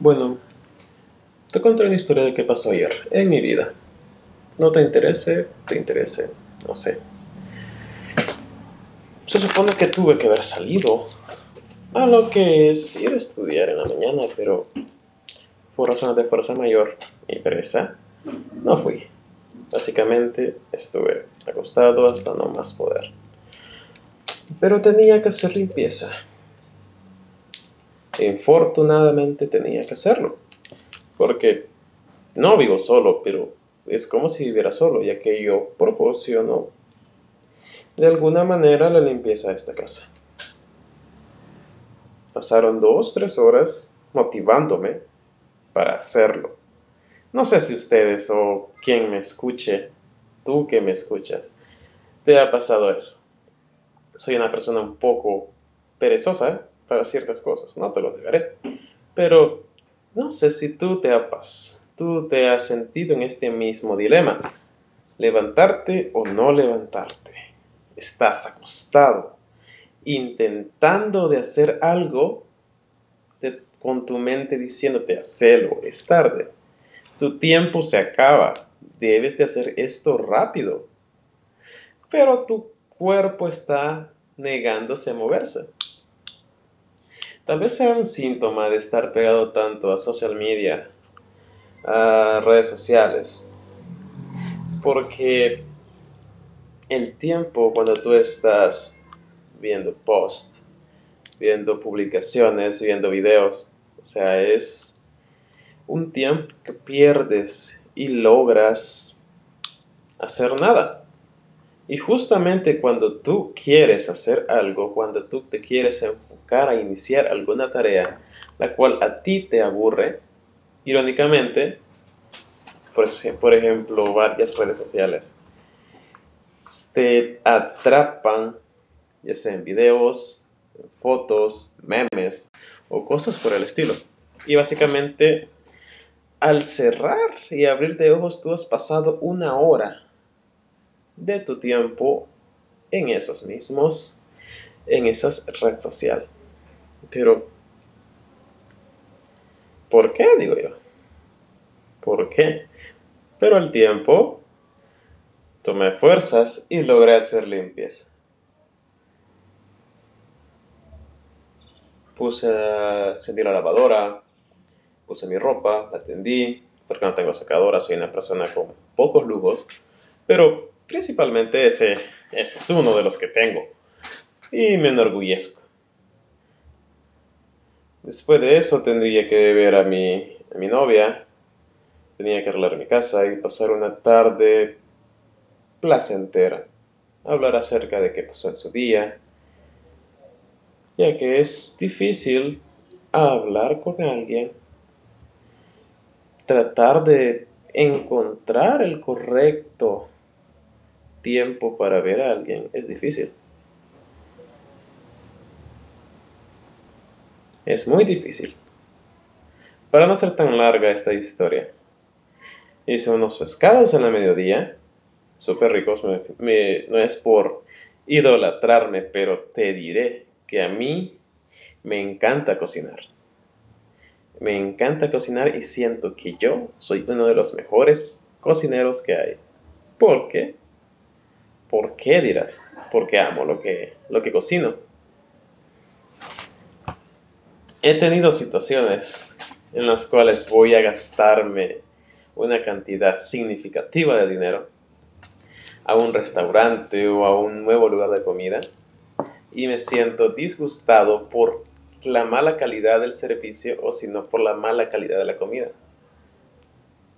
Bueno, te contaré una historia de qué pasó ayer en mi vida. No te interese, te interese, no sé. Se supone que tuve que haber salido a lo que es ir a estudiar en la mañana, pero por razones de fuerza mayor y pereza, no fui. Básicamente estuve acostado hasta no más poder. Pero tenía que hacer limpieza. Infortunadamente tenía que hacerlo. Porque no vivo solo, pero es como si viviera solo, ya que yo proporciono de alguna manera la limpieza de esta casa. Pasaron dos, tres horas motivándome para hacerlo. No sé si ustedes o quien me escuche, tú que me escuchas, te ha pasado eso. Soy una persona un poco perezosa para ciertas cosas, no te lo negaré. Pero no sé si tú te has, tú te has sentido en este mismo dilema. Levantarte o no levantarte. Estás acostado, intentando de hacer algo con tu mente diciéndote, hacelo, es tarde. Tu tiempo se acaba, debes de hacer esto rápido. Pero tu cuerpo está negándose a moverse. Tal vez sea un síntoma de estar pegado tanto a social media, a redes sociales. Porque el tiempo cuando tú estás viendo posts, viendo publicaciones, viendo videos, o sea, es un tiempo que pierdes y logras hacer nada. Y justamente cuando tú quieres hacer algo, cuando tú te quieres enfocar a iniciar alguna tarea, la cual a ti te aburre, irónicamente, por, ejemplo, varias redes sociales, te atrapan, ya sea en videos, fotos, memes o cosas por el estilo. Y básicamente, al cerrar y abrir de ojos, tú has pasado una hora de tu tiempo en esos mismos, en esas redes sociales. Pero, ¿por qué? Digo yo. ¿Por qué? Pero al tiempo, tomé fuerzas y logré hacer limpieza. Puse, encendí la lavadora, puse mi ropa, la tendí, porque no tengo secadora, soy una persona con pocos lujos, pero Principalmente ese, ese es uno de los que tengo. Y me enorgullezco. Después de eso tendría que ver a mi, a mi novia. Tenía que arreglar mi casa y pasar una tarde placentera. Hablar acerca de qué pasó en su día. Ya que es difícil hablar con alguien. Tratar de encontrar el correcto tiempo para ver a alguien es difícil. Es muy difícil. Para no ser tan larga esta historia, hice unos pescados en la mediodía, súper ricos, no es por idolatrarme, pero te diré que a mí me encanta cocinar. Me encanta cocinar y siento que yo soy uno de los mejores cocineros que hay. ¿Por qué? ¿Por qué dirás? Porque amo lo que, lo que cocino. He tenido situaciones en las cuales voy a gastarme una cantidad significativa de dinero a un restaurante o a un nuevo lugar de comida y me siento disgustado por la mala calidad del servicio o si no por la mala calidad de la comida.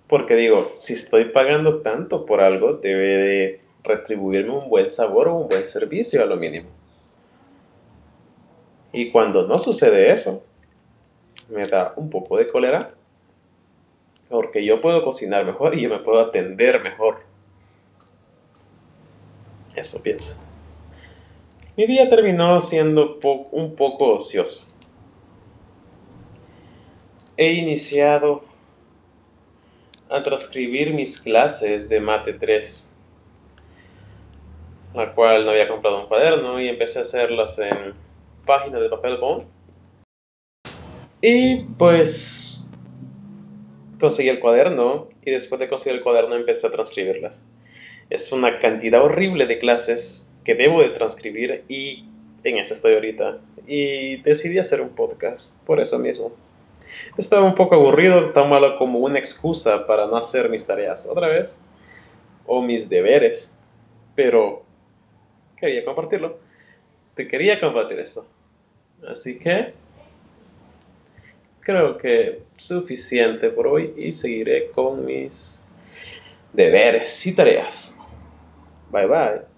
Porque digo, si estoy pagando tanto por algo, debe de retribuirme un buen sabor o un buen servicio a lo mínimo. Y cuando no sucede eso, me da un poco de cólera, porque yo puedo cocinar mejor y yo me puedo atender mejor. Eso pienso. Mi día terminó siendo un poco ocioso. He iniciado a transcribir mis clases de Mate 3 la cual no había comprado un cuaderno y empecé a hacerlas en páginas de papel bond. Y pues conseguí el cuaderno y después de conseguir el cuaderno empecé a transcribirlas. Es una cantidad horrible de clases que debo de transcribir y en eso estoy ahorita. Y decidí hacer un podcast por eso mismo. Estaba un poco aburrido, tan malo como una excusa para no hacer mis tareas otra vez o mis deberes, pero quería compartirlo. Te quería compartir esto. Así que creo que suficiente por hoy y seguiré con mis deberes y tareas. Bye bye.